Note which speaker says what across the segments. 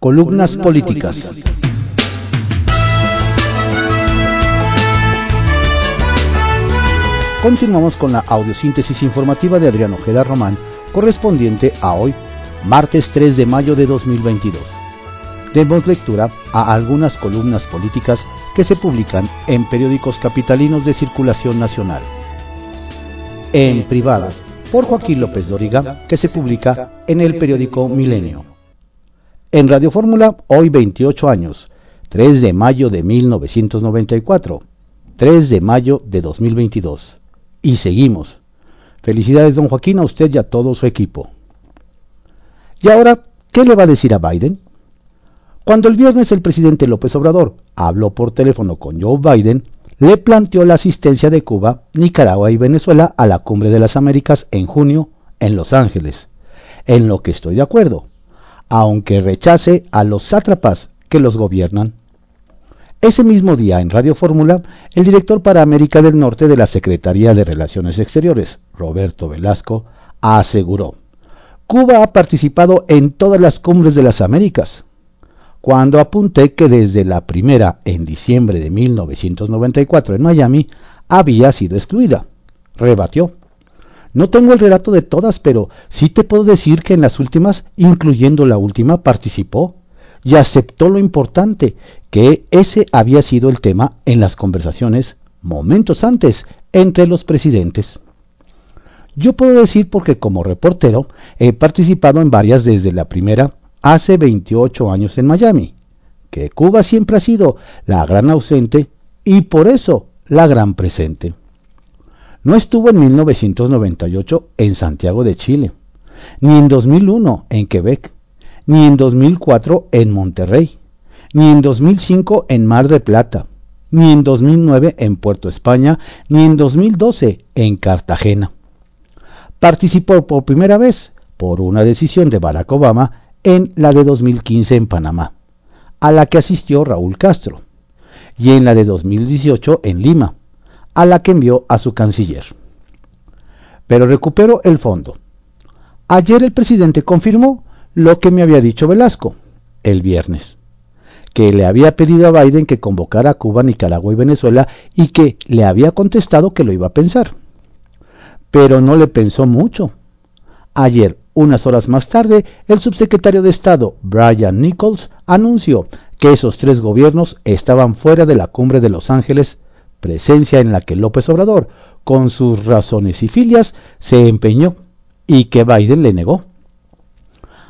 Speaker 1: Columnas políticas. Continuamos con la audiosíntesis informativa de Adriano Ojeda Román, correspondiente a hoy, martes 3 de mayo de 2022. Demos lectura a algunas columnas políticas que se publican en periódicos capitalinos de circulación nacional. En privado, por Joaquín López Doriga, que se publica en el periódico Milenio. En Radio Fórmula, hoy 28 años, 3 de mayo de 1994, 3 de mayo de 2022 y seguimos. Felicidades, don Joaquín, a usted y a todo su equipo. Y ahora, ¿qué le va a decir a Biden? Cuando el viernes el presidente López Obrador habló por teléfono con Joe Biden, le planteó la asistencia de Cuba, Nicaragua y Venezuela a la Cumbre de las Américas en junio en Los Ángeles, en lo que estoy de acuerdo, aunque rechace a los sátrapas que los gobiernan. Ese mismo día, en Radio Fórmula, el director para América del Norte de la Secretaría de Relaciones Exteriores, Roberto Velasco, aseguró, Cuba ha participado en todas las cumbres de las Américas. Cuando apunté que desde la primera, en diciembre de 1994 en Miami, había sido excluida, rebatió. No tengo el relato de todas, pero sí te puedo decir que en las últimas, incluyendo la última, participó y aceptó lo importante, que ese había sido el tema en las conversaciones momentos antes entre los presidentes. Yo puedo decir porque como reportero he participado en varias desde la primera hace 28 años en Miami, que Cuba siempre ha sido la gran ausente y por eso la gran presente. No estuvo en 1998 en Santiago de Chile, ni en 2001 en Quebec, ni en 2004 en Monterrey, ni en 2005 en Mar de Plata, ni en 2009 en Puerto España, ni en 2012 en Cartagena. Participó por primera vez, por una decisión de Barack Obama, en la de 2015 en Panamá, a la que asistió Raúl Castro, y en la de 2018 en Lima, a la que envió a su canciller. Pero recuperó el fondo. Ayer el presidente confirmó lo que me había dicho Velasco el viernes, que le había pedido a Biden que convocara a Cuba, Nicaragua y Venezuela y que le había contestado que lo iba a pensar. Pero no le pensó mucho. Ayer, unas horas más tarde, el subsecretario de Estado, Brian Nichols, anunció que esos tres gobiernos estaban fuera de la cumbre de Los Ángeles, presencia en la que López Obrador, con sus razones y filias, se empeñó y que Biden le negó.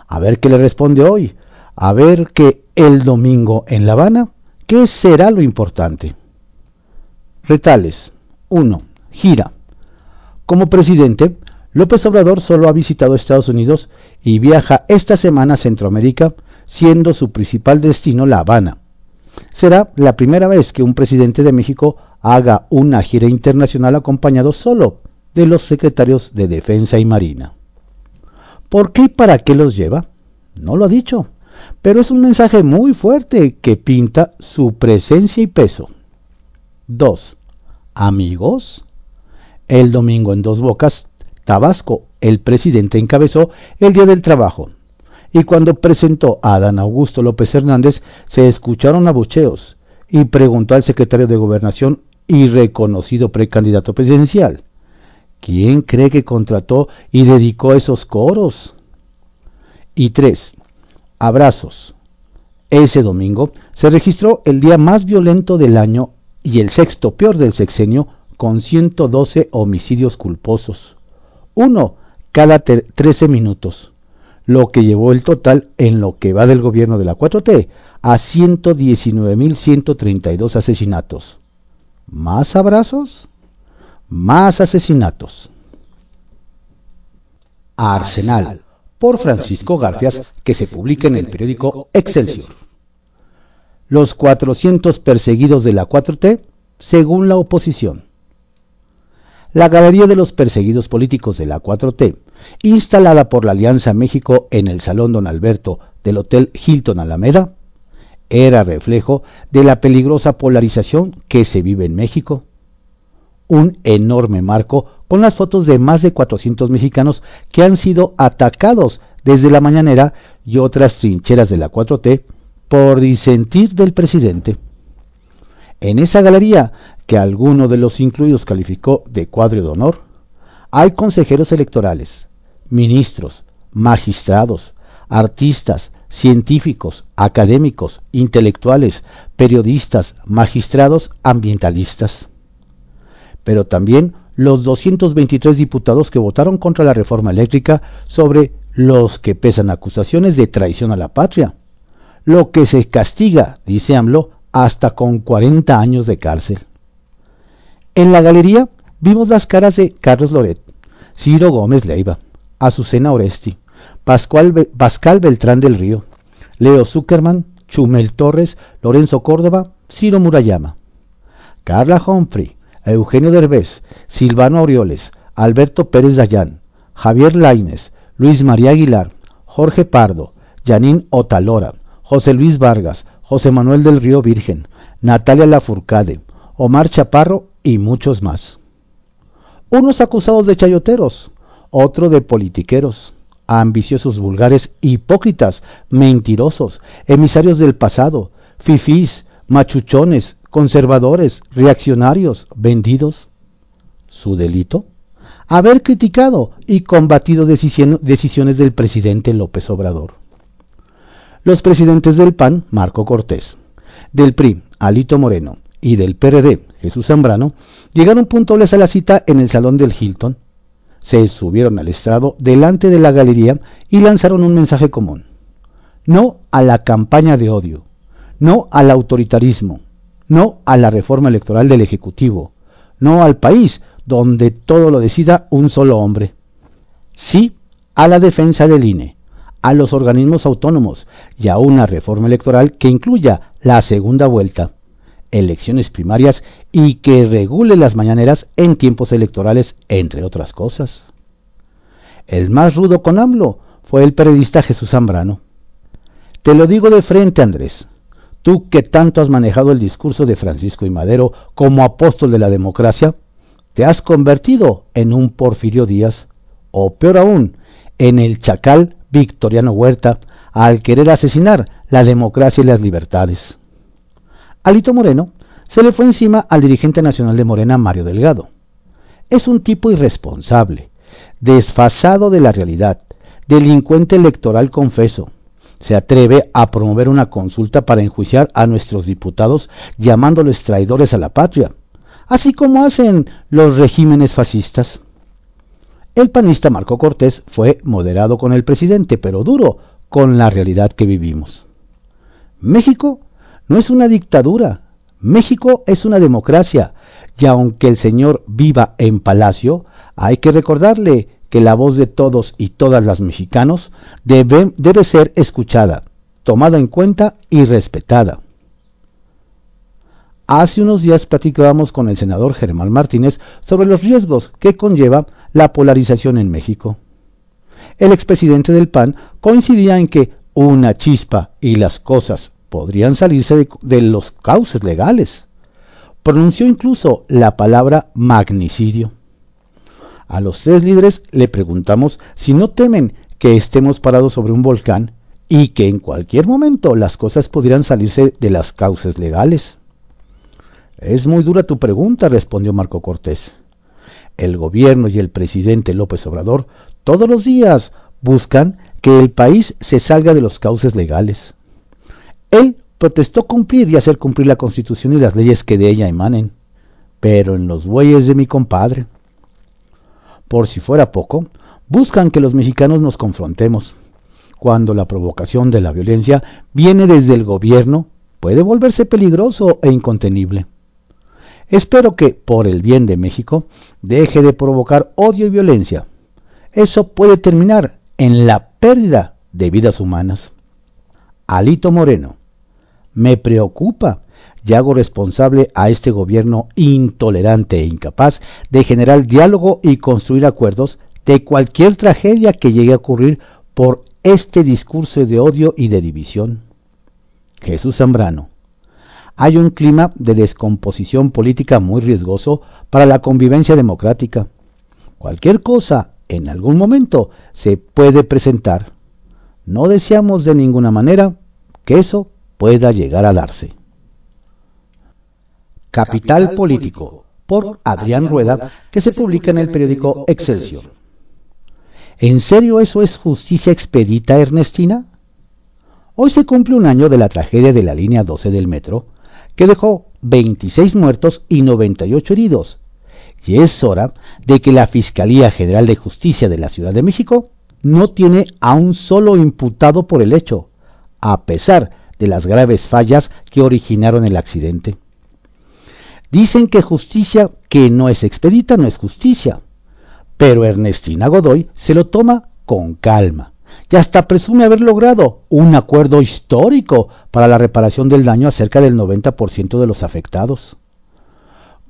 Speaker 1: A ver qué le responde hoy. A ver que el domingo en La Habana, ¿qué será lo importante? Retales. 1. Gira. Como presidente, López Obrador solo ha visitado Estados Unidos y viaja esta semana a Centroamérica, siendo su principal destino La Habana. Será la primera vez que un presidente de México haga una gira internacional acompañado solo de los secretarios de Defensa y Marina. ¿Por qué y para qué los lleva? No lo ha dicho, pero es un mensaje muy fuerte que pinta su presencia y peso. 2. Amigos. El domingo en Dos Bocas, Tabasco, el presidente encabezó el Día del Trabajo. Y cuando presentó a Adán Augusto López Hernández, se escucharon abucheos y preguntó al secretario de Gobernación y reconocido precandidato presidencial, ¿Quién cree que contrató y dedicó esos coros? Y tres, abrazos. Ese domingo se registró el día más violento del año y el sexto peor del sexenio con 112 homicidios culposos. Uno cada 13 minutos, lo que llevó el total en lo que va del gobierno de la 4T a 119.132 asesinatos. ¿Más abrazos? Más asesinatos. Arsenal, por Francisco Garfias, que se publica en el periódico Excelsior. Los 400 perseguidos de la 4T, según la oposición. La Galería de los Perseguidos Políticos de la 4T, instalada por la Alianza México en el Salón Don Alberto del Hotel Hilton Alameda, era reflejo de la peligrosa polarización que se vive en México un enorme marco con las fotos de más de 400 mexicanos que han sido atacados desde la mañanera y otras trincheras de la 4T por disentir del presidente. En esa galería, que alguno de los incluidos calificó de cuadro de honor, hay consejeros electorales, ministros, magistrados, artistas, científicos, académicos, intelectuales, periodistas, magistrados, ambientalistas. Pero también los 223 diputados que votaron contra la reforma eléctrica sobre los que pesan acusaciones de traición a la patria, lo que se castiga, dice AMLO, hasta con 40 años de cárcel. En la galería vimos las caras de Carlos Loret, Ciro Gómez Leiva, Azucena Oresti, Pascual, Pascal Beltrán del Río, Leo Zuckerman, Chumel Torres, Lorenzo Córdoba, Ciro Murayama, Carla Humphrey, Eugenio Derbez, Silvano Aureoles, Alberto Pérez Dayán, Javier Laines, Luis María Aguilar, Jorge Pardo, Yanín Otalora, José Luis Vargas, José Manuel del Río Virgen, Natalia Lafourcade, Omar Chaparro y muchos más. Unos acusados de chayoteros, otro de politiqueros, ambiciosos vulgares, hipócritas, mentirosos, emisarios del pasado, fifís, machuchones, conservadores, reaccionarios, vendidos. ¿Su delito? Haber criticado y combatido decisiones del presidente López Obrador. Los presidentes del PAN, Marco Cortés, del PRI, Alito Moreno, y del PRD, Jesús Zambrano, llegaron puntuales a la cita en el salón del Hilton se subieron al estrado delante de la galería y lanzaron un mensaje común. No a la campaña de odio, no al autoritarismo, no a la reforma electoral del Ejecutivo, no al país donde todo lo decida un solo hombre. Sí a la defensa del INE, a los organismos autónomos y a una reforma electoral que incluya la segunda vuelta elecciones primarias y que regule las mañaneras en tiempos electorales, entre otras cosas. El más rudo con AMLO fue el periodista Jesús Zambrano. Te lo digo de frente, Andrés. Tú que tanto has manejado el discurso de Francisco y Madero como apóstol de la democracia, te has convertido en un Porfirio Díaz, o peor aún, en el chacal Victoriano Huerta, al querer asesinar la democracia y las libertades. Alito Moreno se le fue encima al dirigente nacional de Morena, Mario Delgado. Es un tipo irresponsable, desfasado de la realidad, delincuente electoral confeso. Se atreve a promover una consulta para enjuiciar a nuestros diputados llamándolos traidores a la patria, así como hacen los regímenes fascistas. El panista Marco Cortés fue moderado con el presidente, pero duro con la realidad que vivimos. México no es una dictadura. México es una democracia. Y aunque el señor viva en palacio, hay que recordarle que la voz de todos y todas las mexicanos debe, ser escuchada, tomada en cuenta y respetada. Hace unos días platicábamos con el senador Germán Martínez sobre los riesgos que conlleva la polarización en México. El expresidente del PAN coincidía en que una chispa y las cosas podrían salirse de, los cauces legales. Pronunció incluso la palabra magnicidio. A los tres líderes le preguntamos si no temen que estemos parados sobre un volcán y que en cualquier momento las cosas pudieran salirse de las cauces legales. Es muy dura tu pregunta, respondió Marco Cortés. El gobierno y el presidente López Obrador todos los días buscan que el país se salga de los cauces legales. Él protestó cumplir y hacer cumplir la Constitución y las leyes que de ella emanen, pero en los bueyes de mi compadre. Por si fuera poco, buscan que los mexicanos nos confrontemos. Cuando la provocación de la violencia viene desde el gobierno, puede volverse peligroso e incontenible. Espero que, por el bien de México, deje de provocar odio y violencia. Eso puede terminar en la pérdida de vidas humanas. Alito Moreno, me preocupa y hago responsable a este gobierno intolerante e incapaz de generar diálogo y construir acuerdos de cualquier tragedia que llegue a ocurrir por este discurso de odio y de división. Jesús Zambrano. Hay un clima de descomposición política muy riesgoso para la convivencia democrática. Cualquier cosa en algún momento se puede presentar. no deseamos de ninguna manera que eso pueda llegar a darse. Capital Político, por Adrián Rueda, que se publica en el periódico Excelsior. ¿En serio eso es justicia expedita, Ernestina? Hoy se cumple un año de la tragedia de la línea 12 del metro, que dejó 26 muertos y 98 heridos, y es hora de que la Fiscalía General de Justicia de la Ciudad de México no tiene a un solo imputado por el hecho, a pesar de las graves fallas que originaron el accidente. Dicen que justicia que no es expedita no es justicia, pero Ernestina Godoy se lo toma con calma y hasta presume haber logrado un acuerdo histórico para la reparación del daño a cerca del 90% de los afectados.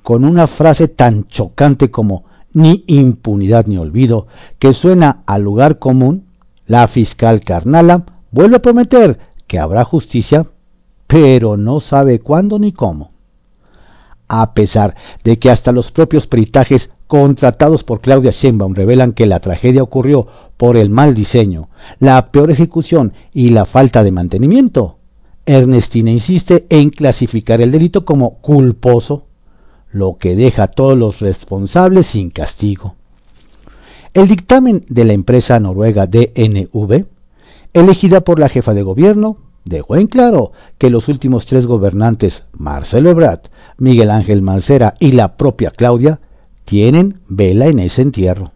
Speaker 1: Con una frase tan chocante como ni impunidad ni olvido, que suena al lugar común, la fiscal Carnala vuelve a prometer que habrá justicia, pero no sabe cuándo ni cómo. A pesar de que hasta los propios peritajes contratados por Claudia Sheinbaum revelan que la tragedia ocurrió por el mal diseño, la peor ejecución y la falta de mantenimiento, Ernestina insiste en clasificar el delito como culposo lo que deja a todos los responsables sin castigo. El dictamen de la empresa noruega DNV, elegida por la jefa de gobierno, dejó en claro que los últimos tres gobernantes, Marcelo Ebrard, Miguel Ángel Mancera y la propia Claudia, tienen vela en ese entierro.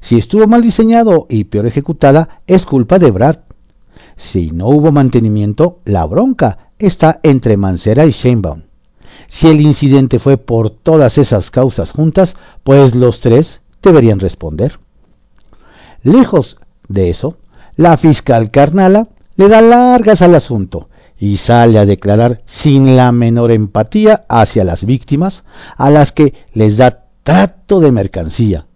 Speaker 1: Si estuvo mal diseñado y peor ejecutada, es culpa de Ebrard. Si no hubo mantenimiento, la bronca está entre Mancera y Sheinbaum. Si el incidente fue por todas esas causas juntas, pues los tres deberían responder. Lejos de eso, la fiscal Carnala le da largas al asunto y sale a declarar sin la menor empatía hacia las víctimas a las que les da trato de mercancía,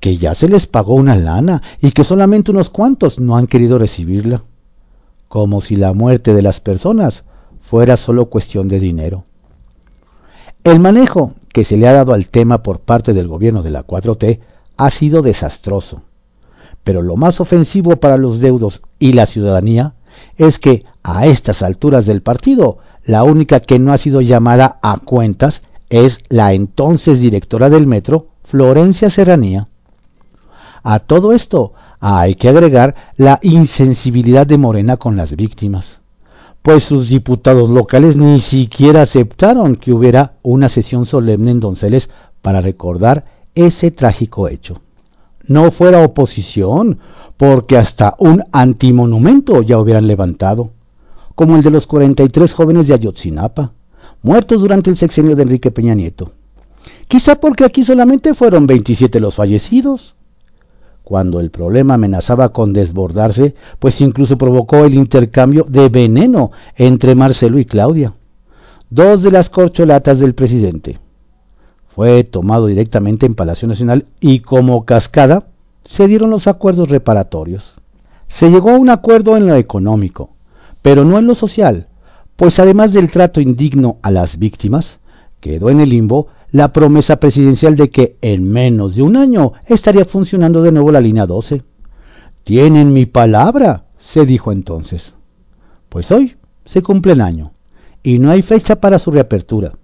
Speaker 1: que ya se les pagó una lana y que solamente unos cuantos no han querido recibirla, como si la muerte de las personas fuera solo cuestión de dinero. El manejo que se le ha dado al tema por parte del gobierno de la 4T ha sido desastroso. Pero lo más ofensivo para los deudos y la ciudadanía es que a estas alturas del partido, la única que no ha sido llamada a cuentas es la entonces directora del metro, Florencia Serranía. A todo esto hay que agregar la insensibilidad de Morena con las víctimas pues sus diputados locales ni siquiera aceptaron que hubiera una sesión solemne en Donceles para recordar ese trágico hecho. No fuera oposición, porque hasta un antimonumento ya hubieran levantado, como el de los 43 jóvenes de Ayotzinapa, muertos durante el sexenio de Enrique Peña Nieto. Quizá porque aquí solamente fueron 27 los fallecidos, cuando el problema amenazaba con desbordarse, pues incluso provocó el intercambio de veneno entre Marcelo y Claudia, dos de las corcholatas del presidente. Fue tomado directamente en Palacio Nacional y como cascada se dieron los acuerdos reparatorios. Se llegó a un acuerdo en lo económico, pero no en lo social, pues además del trato indigno a las víctimas, quedó en el limbo la promesa presidencial de que en menos de un año estaría funcionando de nuevo la línea 12. Tienen mi palabra, se dijo entonces. Pues hoy se cumple el año y no hay fecha para su reapertura.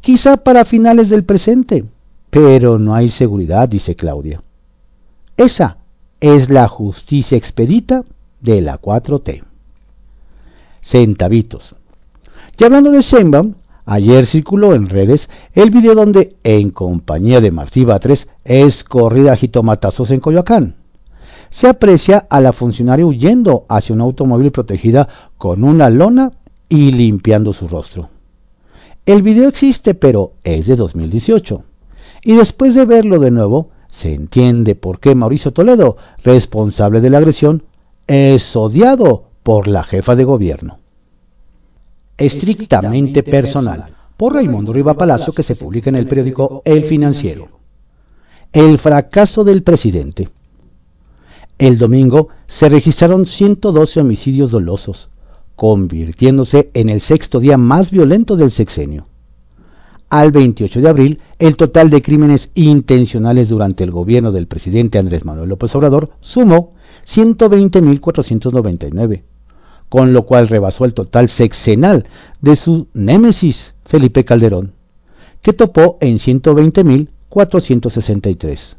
Speaker 1: Quizá para finales del presente, pero no hay seguridad, dice Claudia. Esa es la justicia expedita de la 4T. Centavitos. Y hablando de Sheinbaum, Ayer circuló en redes el video donde, en compañía de Martí Batres, es corrida a jitomatazos en Coyoacán. Se aprecia a la funcionaria huyendo hacia un automóvil protegida con una lona y limpiando su rostro. El video existe, pero es de 2018. Y después de verlo de nuevo, se entiende por qué Mauricio Toledo, responsable de la agresión, es odiado por la jefa de gobierno estrictamente personal, por Raimundo Riva Palacio, que se publica en el periódico El Financiero. El fracaso del presidente. El domingo se registraron 112 homicidios dolosos, convirtiéndose en el sexto día más violento del sexenio. Al 28 de abril, el total de crímenes intencionales durante el gobierno del presidente Andrés Manuel López Obrador sumó 120.499, con lo cual rebasó el total sexenal de su némesis, Felipe Calderón, que topó en 120.463.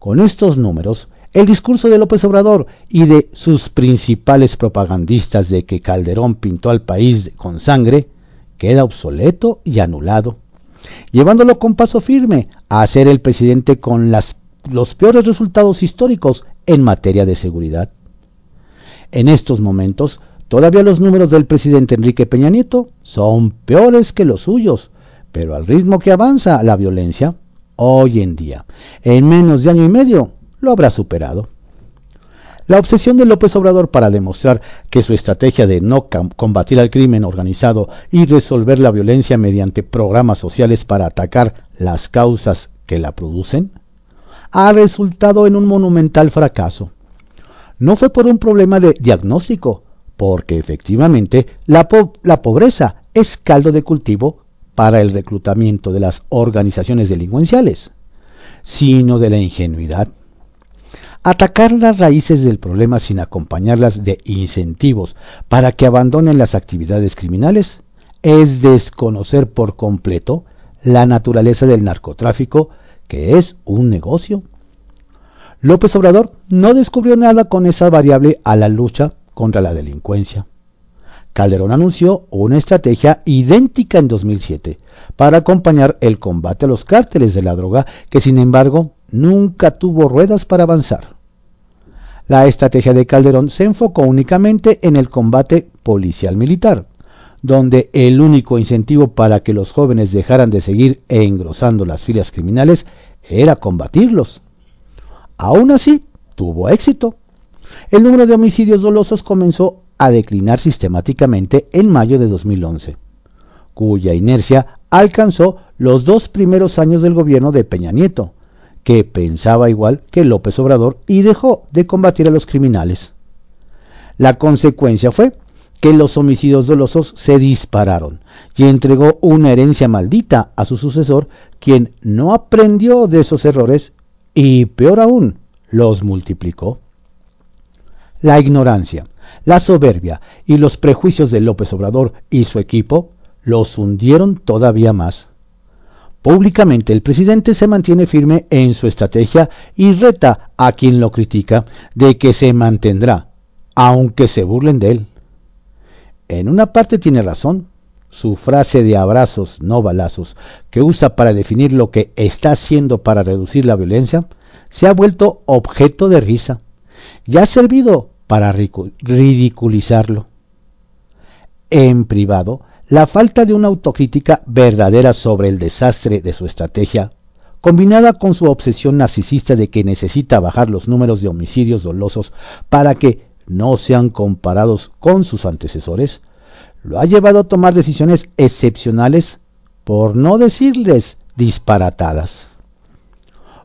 Speaker 1: Con estos números, el discurso de López Obrador y de sus principales propagandistas de que Calderón pintó al país con sangre queda obsoleto y anulado, llevándolo con paso firme a ser el presidente con los peores resultados históricos en materia de seguridad. En estos momentos, todavía los números del presidente Enrique Peña Nieto son peores que los suyos, pero al ritmo que avanza la violencia, hoy en día. En menos de año y medio lo habrá superado. La obsesión de López Obrador para demostrar que su estrategia de no combatir al crimen organizado y resolver la violencia mediante programas sociales para atacar las causas que la producen ha resultado en un monumental fracaso. No fue por un problema de diagnóstico, porque efectivamente la, la pobreza es caldo de cultivo para el reclutamiento de las organizaciones delincuenciales, sino de la ingenuidad. Atacar las raíces del problema sin acompañarlas de incentivos para que abandonen las actividades criminales es desconocer por completo la naturaleza del narcotráfico, que es un negocio. López Obrador no descubrió nada con esa variable a la lucha contra la delincuencia. Calderón anunció una estrategia idéntica en 2007 para acompañar el combate a los cárteles de la droga que sin embargo nunca tuvo ruedas para avanzar. La estrategia de Calderón se enfocó únicamente en el combate policial militar, donde el único incentivo para que los jóvenes dejaran de seguir engrosando las filas criminales era combatirlos. Aún así, tuvo éxito. El número de homicidios dolosos comenzó a declinar sistemáticamente en mayo de 2011, cuya inercia alcanzó los dos primeros años del gobierno de Peña Nieto, que pensaba igual que López Obrador y dejó de combatir a los criminales. La consecuencia fue que los homicidios dolosos se dispararon y entregó una herencia maldita a su sucesor, quien no aprendió de esos errores y, peor aún, los multiplicó. La ignorancia, la soberbia y los prejuicios de López Obrador y su equipo los hundieron todavía más. Públicamente el presidente se mantiene firme en su estrategia y reta a quien lo critica de que se mantendrá, aunque se burlen de él. En una parte tiene razón, su frase de abrazos, no balazos, que usa para definir lo que está haciendo para reducir la violencia, se ha vuelto objeto de risa y ha servido para ridiculizarlo. En privado, la falta de una autocrítica verdadera sobre el desastre de su estrategia, combinada con su obsesión narcisista de que necesita bajar los números de homicidios dolosos para que no sean comparados con sus antecesores, lo ha llevado a tomar decisiones excepcionales, por no decirles disparatadas.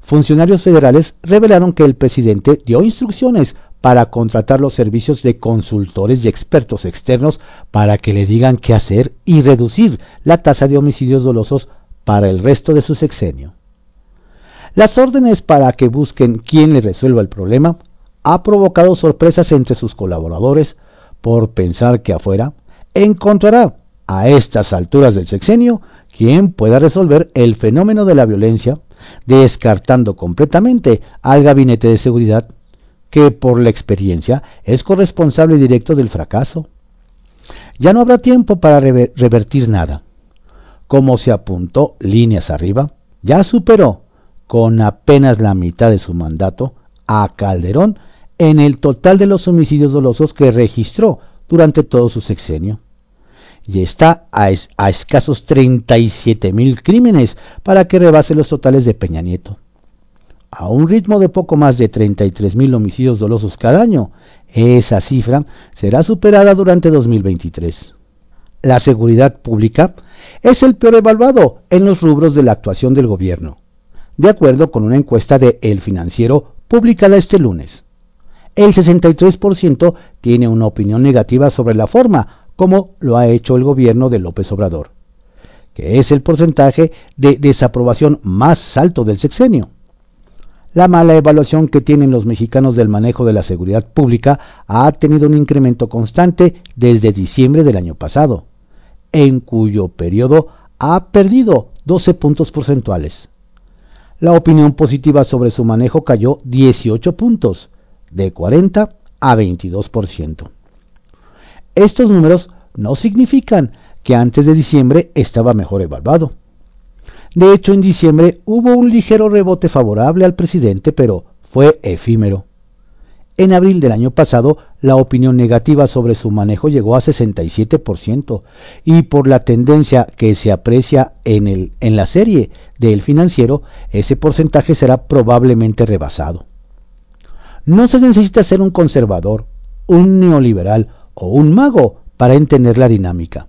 Speaker 1: Funcionarios federales revelaron que el presidente dio instrucciones para contratar los servicios de consultores y expertos externos para que le digan qué hacer y reducir la tasa de homicidios dolosos para el resto de su sexenio. Las órdenes para que busquen quién le resuelva el problema ha provocado sorpresas entre sus colaboradores por pensar que afuera encontrará a estas alturas del sexenio quien pueda resolver el fenómeno de la violencia, descartando completamente al gabinete de seguridad que por la experiencia es corresponsable directo del fracaso. Ya no habrá tiempo para revertir nada. Como se apuntó líneas arriba, ya superó, con apenas la mitad de su mandato, a Calderón en el total de los homicidios dolosos que registró durante todo su sexenio. Y está a, a escasos 37 mil crímenes para que rebase los totales de Peña Nieto a un ritmo de poco más de 33.000 homicidios dolosos cada año, esa cifra será superada durante 2023. La seguridad pública es el peor evaluado en los rubros de la actuación del gobierno, de acuerdo con una encuesta de El Financiero publicada este lunes. El 63% tiene una opinión negativa sobre la forma como lo ha hecho el gobierno de López Obrador, que es el porcentaje de desaprobación más alto del sexenio. La mala evaluación que tienen los mexicanos del manejo de la seguridad pública ha tenido un incremento constante desde diciembre del año pasado, en cuyo periodo ha perdido 12 puntos porcentuales. La opinión positiva sobre su manejo cayó 18 puntos, de 40 a 22%. Estos números no significan que antes de diciembre estaba mejor evaluado. De hecho, en diciembre hubo un ligero rebote favorable al presidente, pero fue efímero. En abril del año pasado, la opinión negativa sobre su manejo llegó a 67% y por la tendencia que se aprecia en, el, en la serie del financiero, ese porcentaje será probablemente rebasado. No se necesita ser un conservador, un neoliberal o un mago para entender la dinámica.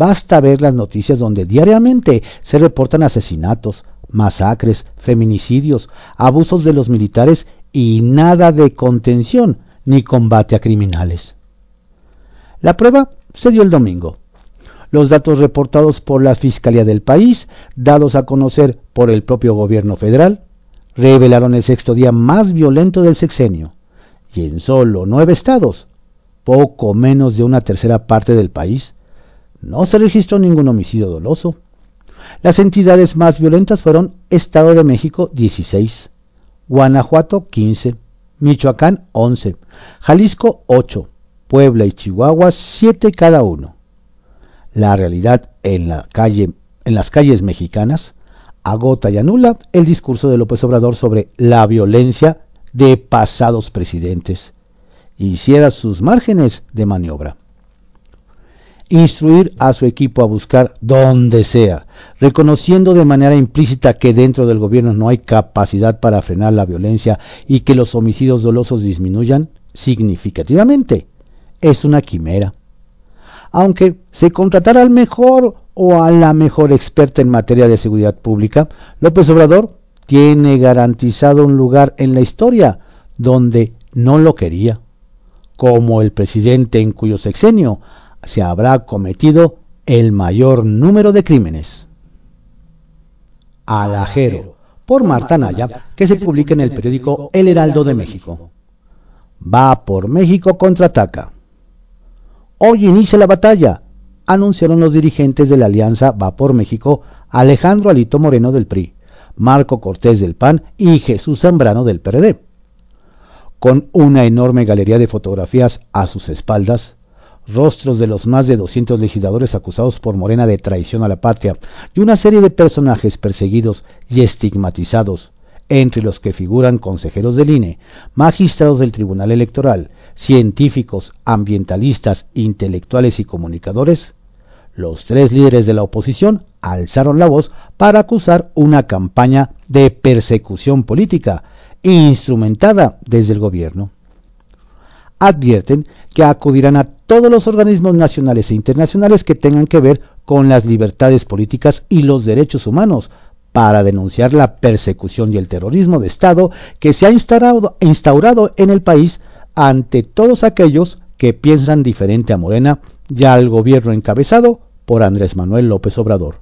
Speaker 1: Basta ver las noticias donde diariamente se reportan asesinatos, masacres, feminicidios, abusos de los militares y nada de contención ni combate a criminales. La prueba se dio el domingo. Los datos reportados por la Fiscalía del país, dados a conocer por el propio gobierno federal, revelaron el sexto día más violento del sexenio, y en solo nueve estados, poco menos de una tercera parte del país, no se registró ningún homicidio doloso. Las entidades más violentas fueron Estado de México 16, Guanajuato 15, Michoacán 11, Jalisco 8, Puebla y Chihuahua 7 cada uno. La realidad en, en las calles mexicanas agota y anula el discurso de López Obrador sobre la violencia de pasados presidentes y cierra sus márgenes de maniobra instruir a su equipo a buscar donde sea, reconociendo de manera implícita que dentro del gobierno no hay capacidad para frenar la violencia y que los homicidios dolosos disminuyan significativamente. Es una quimera. Aunque se contratara al mejor o a la mejor experta en materia de seguridad pública, López Obrador tiene garantizado un lugar en la historia donde no lo quería, como el presidente en cuyo sexenio se habrá cometido el mayor número de crímenes. Alajero, por Marta Naya, que se publica en el periódico El Heraldo de México. Va por México contraataca. Hoy inicia la batalla, anunciaron los dirigentes de la alianza Va por México, Alejandro Alito Moreno del PRI, Marco Cortés del PAN y Jesús Zambrano del PRD. Con una enorme galería de fotografías a sus espaldas, rostros de los más de 200 legisladores acusados por Morena de traición a la patria y una serie de personajes perseguidos y estigmatizados, entre los que figuran consejeros del INE, magistrados del Tribunal Electoral, científicos, ambientalistas, intelectuales y comunicadores, los tres líderes de la oposición alzaron la voz para acusar una campaña de persecución política instrumentada desde el gobierno. Advierten que acudirán a todos los organismos nacionales e internacionales que tengan que ver con las libertades políticas y los derechos humanos para denunciar la persecución y el terrorismo de Estado que se ha instaurado, en el país ante todos aquellos que piensan diferente a Morena y al gobierno encabezado por Andrés Manuel López Obrador.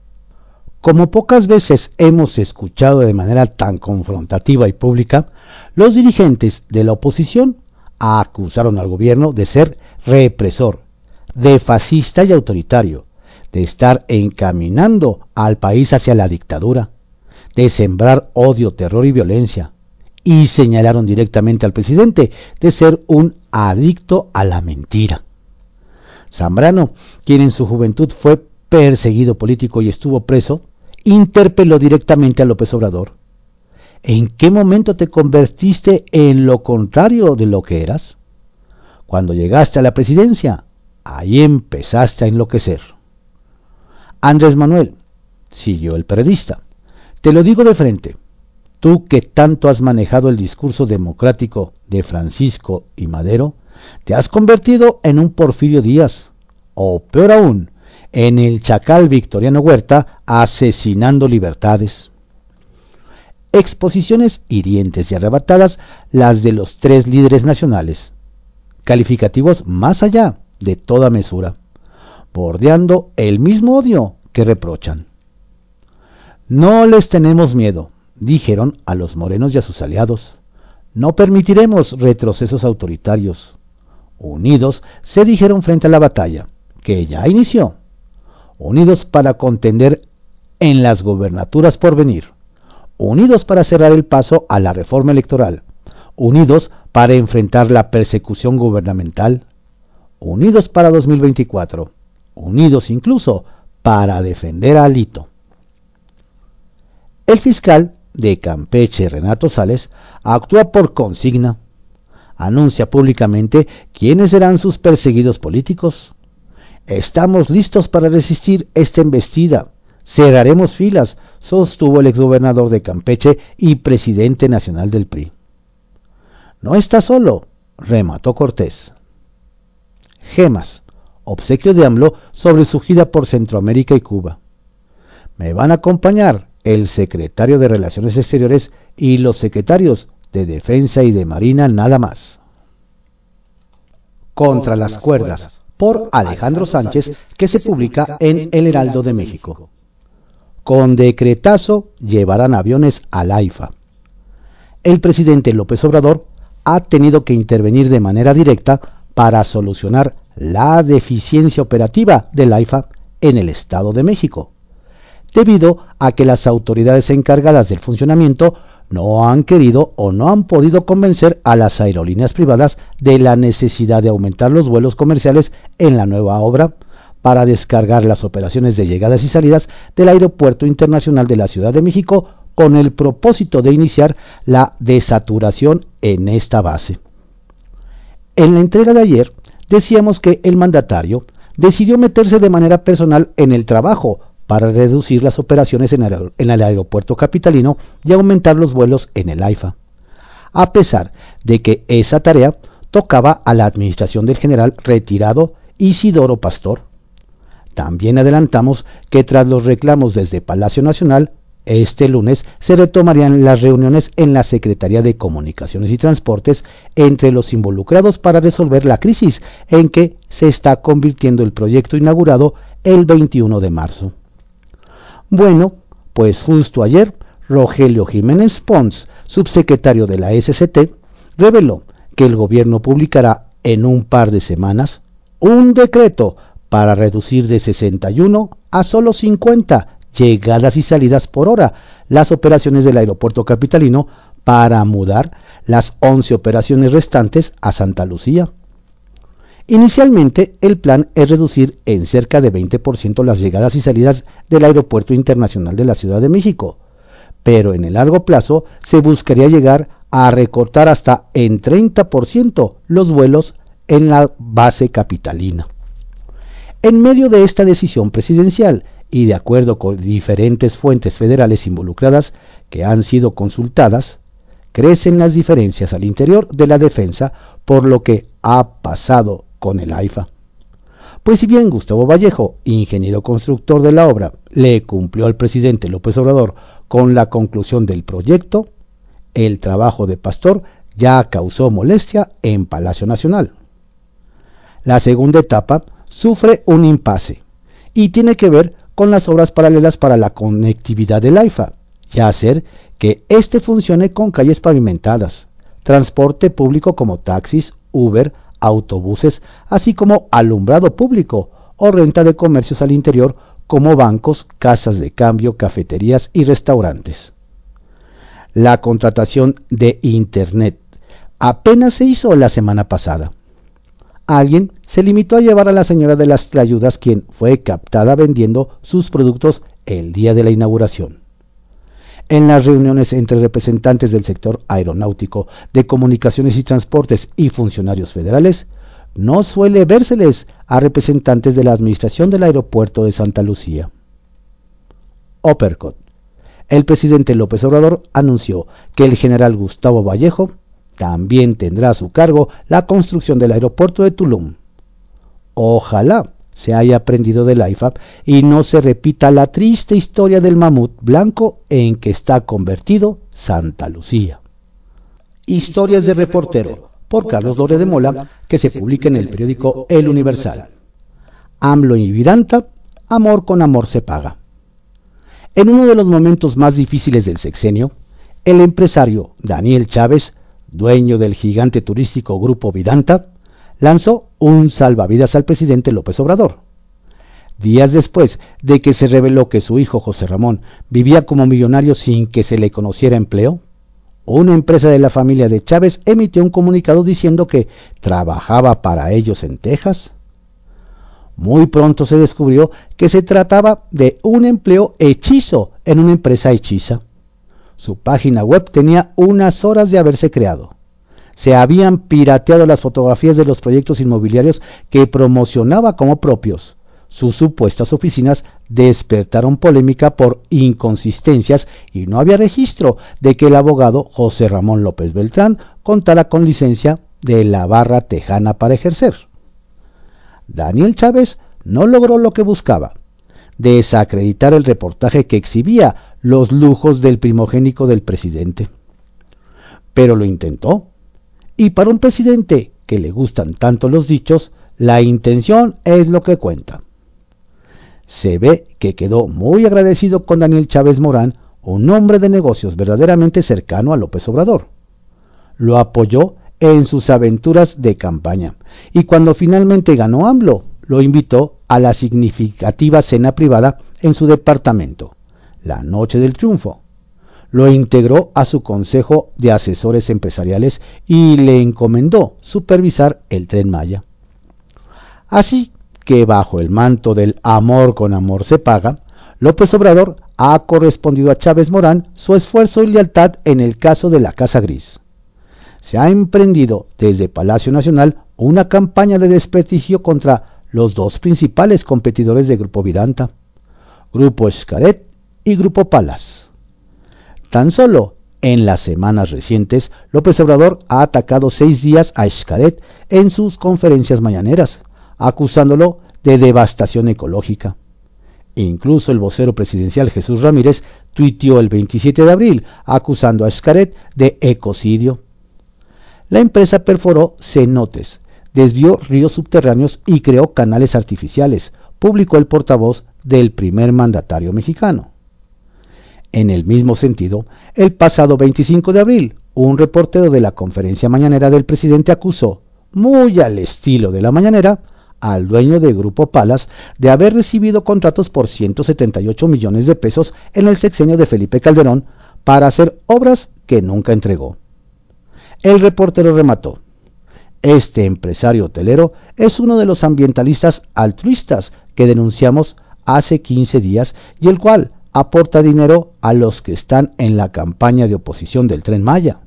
Speaker 1: Como pocas veces hemos escuchado de manera tan confrontativa y pública, los dirigentes de la oposición acusaron al gobierno de ser represor, de fascista y autoritario, de estar encaminando al país hacia la dictadura, de sembrar odio, terror y violencia, y señalaron directamente al presidente de ser un adicto a la mentira. Zambrano, quien en su juventud fue perseguido político y estuvo preso, interpeló directamente a López Obrador. ¿En qué momento te convertiste en lo contrario de lo que eras? Cuando llegaste a la presidencia, ahí empezaste a enloquecer. Andrés Manuel, siguió el periodista, te lo digo de frente, tú que tanto has manejado el discurso democrático de Francisco y Madero, te has convertido en un Porfirio Díaz, o peor aún, en el chacal Victoriano Huerta asesinando libertades. Exposiciones hirientes y arrebatadas las de los tres líderes nacionales, calificativos más allá de toda mesura, bordeando el mismo odio que reprochan. No les tenemos miedo, dijeron a los morenos y a sus aliados. No permitiremos retrocesos autoritarios. Unidos se dijeron frente a la batalla, que ya inició. Unidos para contender en las gobernaturas por venir. Unidos para cerrar el paso a la reforma electoral. Unidos para enfrentar la persecución gubernamental. Unidos para 2024. Unidos incluso para defender a Alito. El fiscal de Campeche, Renato Sales, actúa por consigna. Anuncia públicamente quiénes serán sus perseguidos políticos. Estamos listos para resistir esta embestida. Cerraremos filas, sostuvo el exgobernador de Campeche y presidente nacional del PRI. No está solo, remató Cortés. Gemas, obsequio de AMLO sobre su gira por Centroamérica y Cuba. Me van a acompañar el secretario de Relaciones Exteriores y los secretarios de Defensa y de Marina nada más. Contra las cuerdas, por Alejandro Sánchez, que se publica en El Heraldo de México. Con decretazo llevarán aviones al AIFA. El presidente López Obrador ha tenido que intervenir de manera directa para solucionar la deficiencia operativa del AIFA en el Estado de México, debido a que las autoridades encargadas del funcionamiento no han querido o no han podido convencer a las aerolíneas privadas de la necesidad de aumentar los vuelos comerciales en la nueva obra para descargar las operaciones de llegadas y salidas del Aeropuerto Internacional de la Ciudad de México con el propósito de iniciar la desaturación en esta base. En la entrega de ayer decíamos que el mandatario decidió meterse de manera personal en el trabajo para reducir las operaciones en el, aeropuerto capitalino y aumentar los vuelos en el AIFA, a pesar de que esa tarea tocaba a la administración del general retirado Isidoro Pastor. También adelantamos que tras los reclamos desde Palacio Nacional, este lunes se retomarían las reuniones en la Secretaría de Comunicaciones y Transportes entre los involucrados para resolver la crisis en que se está convirtiendo el proyecto inaugurado el 21 de marzo. Bueno, pues justo ayer, Rogelio Jiménez Pons, subsecretario de la SCT, reveló que el gobierno publicará en un par de semanas un decreto para reducir de 61 a solo 50 llegadas y salidas por hora las operaciones del aeropuerto capitalino para mudar las 11 operaciones restantes a Santa Lucía. Inicialmente, el plan es reducir en cerca de 20% las llegadas y salidas del Aeropuerto Internacional de la Ciudad de México, pero en el largo plazo se buscaría llegar a recortar hasta en 30% los vuelos en la base capitalina. En medio de esta decisión presidencial y de acuerdo con diferentes fuentes federales involucradas que han sido consultadas, crecen las diferencias al interior de la defensa, por lo que ha pasado con el AIFA. Pues si bien Gustavo Vallejo, ingeniero constructor de la obra, le cumplió al presidente López Obrador con la conclusión del proyecto, el trabajo de Pastor ya causó molestia en Palacio Nacional. La segunda etapa sufre un impasse y tiene que ver con las obras paralelas para la conectividad del AIFA, ya hacer que éste funcione con calles pavimentadas, transporte público como taxis, Uber, autobuses, así como alumbrado público o renta de comercios al interior como bancos, casas de cambio, cafeterías y restaurantes. La contratación de Internet apenas se hizo la semana pasada. Alguien se limitó a llevar a la señora de las ayudas quien fue captada vendiendo sus productos el día de la inauguración. En las reuniones entre representantes del sector aeronáutico, de comunicaciones y transportes y funcionarios federales, no suele vérseles a representantes de la administración del aeropuerto de Santa Lucía. Opercot. El presidente López Obrador anunció que el general Gustavo Vallejo también tendrá a su cargo la construcción del aeropuerto de Tulum. Ojalá se haya aprendido del IFAP y no se repita la triste historia del mamut blanco en que está convertido Santa Lucía. Historias de reportero por Carlos Dore de Mola que se publica en el periódico El Universal. AMLO y Vidanta, amor con amor se paga. En uno de los momentos más difíciles del sexenio, el empresario Daniel Chávez, dueño del gigante turístico Grupo Vidanta, lanzó un salvavidas al presidente López Obrador. Días después de que se reveló que su hijo José Ramón vivía como millonario sin que se le conociera empleo, una empresa de la familia de Chávez emitió un comunicado diciendo que trabajaba para ellos en Texas. Muy pronto se descubrió que se trataba de un empleo hechizo en una empresa hechiza. Su página web tenía unas horas de haberse creado. Se habían pirateado las fotografías de los proyectos inmobiliarios que promocionaba como propios. Sus supuestas oficinas despertaron polémica por inconsistencias y no había registro de que el abogado José Ramón López Beltrán contara con licencia de la barra tejana para ejercer. Daniel Chávez no logró lo que buscaba, desacreditar el reportaje que exhibía los lujos del primogénico del presidente. Pero lo intentó. Y para un presidente que le gustan tanto los dichos, la intención es lo que cuenta. Se ve que quedó muy agradecido con Daniel Chávez Morán, un hombre de negocios verdaderamente cercano a López Obrador. Lo apoyó en sus aventuras de campaña y cuando finalmente ganó AMLO, lo invitó a la significativa cena privada en su departamento la noche del triunfo. Lo integró a su consejo de asesores empresariales y le encomendó supervisar el tren Maya. Así que bajo el manto del amor con amor se paga, López Obrador ha correspondido a Chávez Morán su esfuerzo y lealtad en el caso de la Casa Gris. Se ha emprendido desde Palacio Nacional una campaña de desprestigio contra los dos principales competidores de Grupo Vidanta, Grupo Escaret y Grupo Palas. Tan solo en las semanas recientes, López Obrador ha atacado seis días a Xcaret en sus conferencias mañaneras, acusándolo de devastación ecológica. Incluso el vocero presidencial Jesús Ramírez tuiteó el 27 de abril acusando a Xcaret de ecocidio. La empresa perforó cenotes, desvió ríos subterráneos y creó canales artificiales, publicó el portavoz del primer mandatario mexicano. En el mismo sentido, el pasado 25 de abril, un reportero de la conferencia mañanera del presidente acusó, muy al estilo de la mañanera, al dueño de Grupo Palas de haber recibido contratos por 178 millones de pesos en el sexenio de Felipe Calderón para hacer obras que nunca entregó. El reportero remató. Este empresario hotelero es uno de los ambientalistas altruistas que denunciamos hace 15 días y el cual aporta dinero a los que están en la campaña de oposición del tren Maya.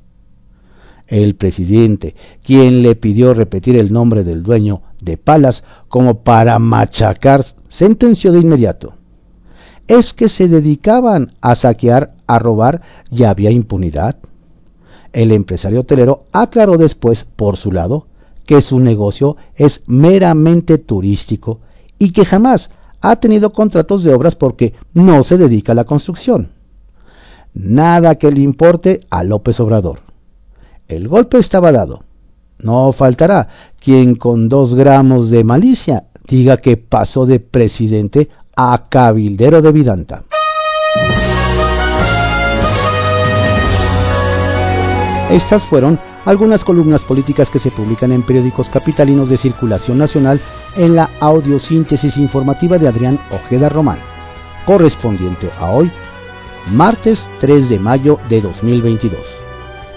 Speaker 1: El presidente, quien le pidió repetir el nombre del dueño de Palas como para machacar, sentenció de inmediato. Es que se dedicaban a saquear, a robar y había impunidad. El empresario hotelero aclaró después, por su lado, que su negocio es meramente turístico y que jamás ha tenido contratos de obras porque no se dedica a la construcción. Nada que le importe a López Obrador. El golpe estaba dado. No faltará quien con dos gramos de malicia diga que pasó de presidente a cabildero de Vidanta. Estas fueron algunas columnas políticas que se publican en periódicos capitalinos de circulación nacional en la audiosíntesis informativa de Adrián Ojeda Román, correspondiente a hoy, martes 3 de mayo de 2022.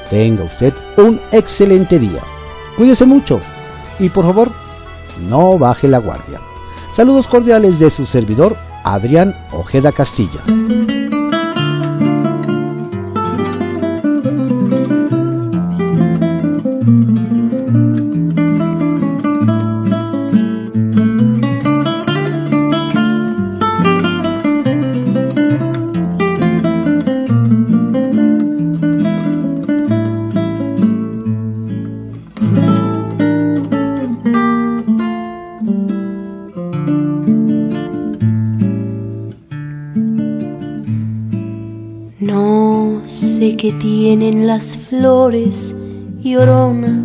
Speaker 1: Tenga usted un excelente día. Cuídese mucho y por favor, no baje la guardia. Saludos cordiales de su servidor, Adrián Ojeda Castilla.
Speaker 2: Que tienen las flores llorona,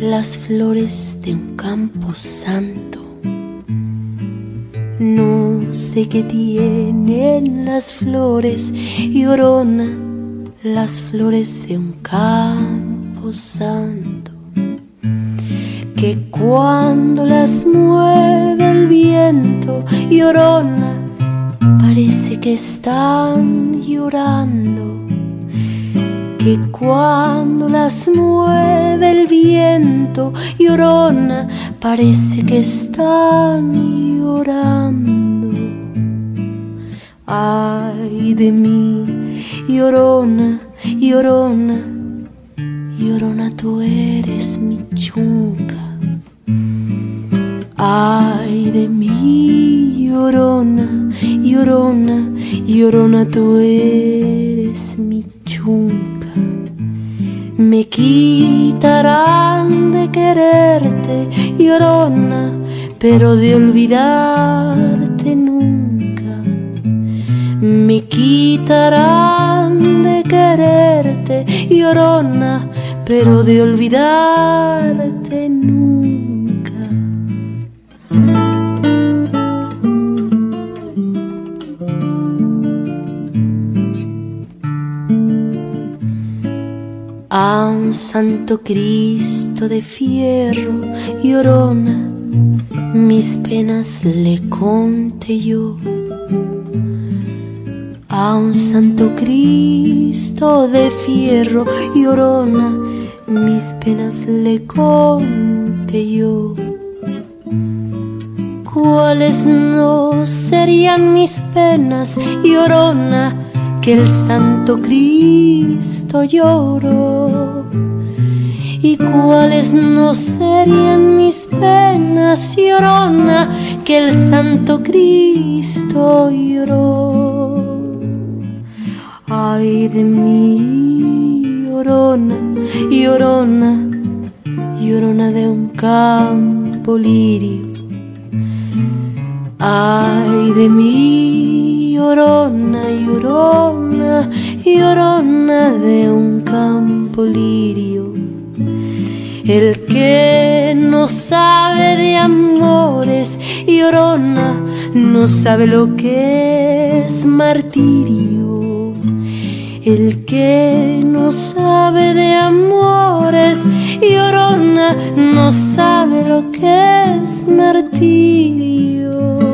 Speaker 2: las flores de un campo santo. No sé qué tienen las flores llorona, las flores de un campo santo, que cuando las mueve el viento llorona, parece que están llorando, que cuando las mueve el viento llorona, parece que están llorando. Ay de mí Llorona, llorona, llorona, tú eres mi chunca. Ay de mí, llorona, llorona, llorona, tú eres mi chunca. Me quitarán de quererte, llorona, pero de olvidarte nunca me quitarán de quererte, llorona, pero de olvidarte nunca. A un santo Cristo de fierro, llorona, mis penas le conté yo a un santo Cristo de fierro y orona, mis penas le conté yo. ¿Cuáles no serían mis penas y orona que el santo Cristo lloró? ¿Y cuáles no serían mis penas y orona que el santo Cristo lloró? Ay de mí, llorona, llorona, llorona de un campo lirio. Ay de mí, llorona, llorona, llorona de un campo lirio. El que no sabe de amores, llorona, no sabe lo que es martirio el que no sabe de amores y orona no sabe lo que es martirio.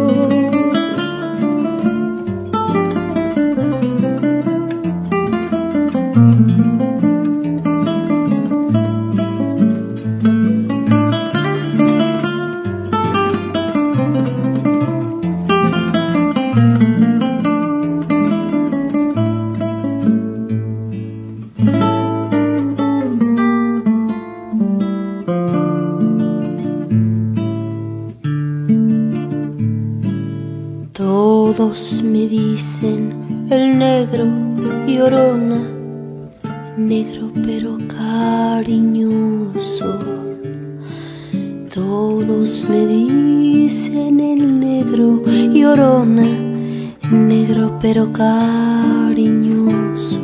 Speaker 2: Pero cariñoso.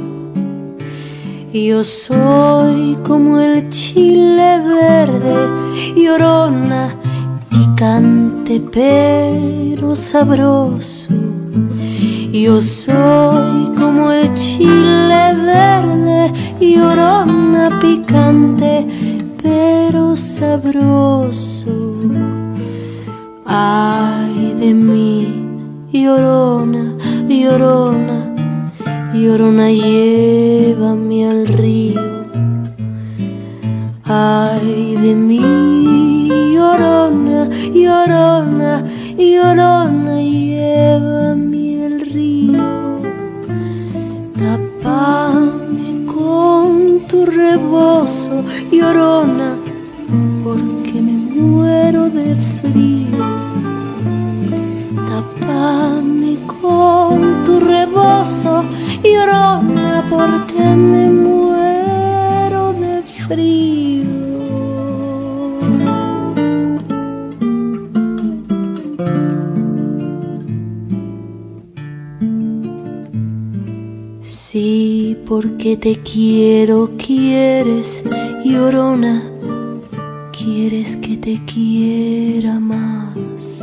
Speaker 2: Yo soy como el chile verde, llorona, picante pero sabroso. Yo soy como el chile verde, llorona picante pero sabroso. Ay de mí, llorona, llorona, llorona, llévame al río. Ay de mí, llorona, llorona, llorona, llévame al río. Tapame con tu rebozo, llorona, porque me muero de porque me muero de frío. Sí, porque te quiero, quieres, llorona, quieres que te quiera más.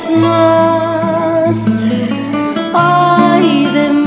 Speaker 2: más. Ay de mí.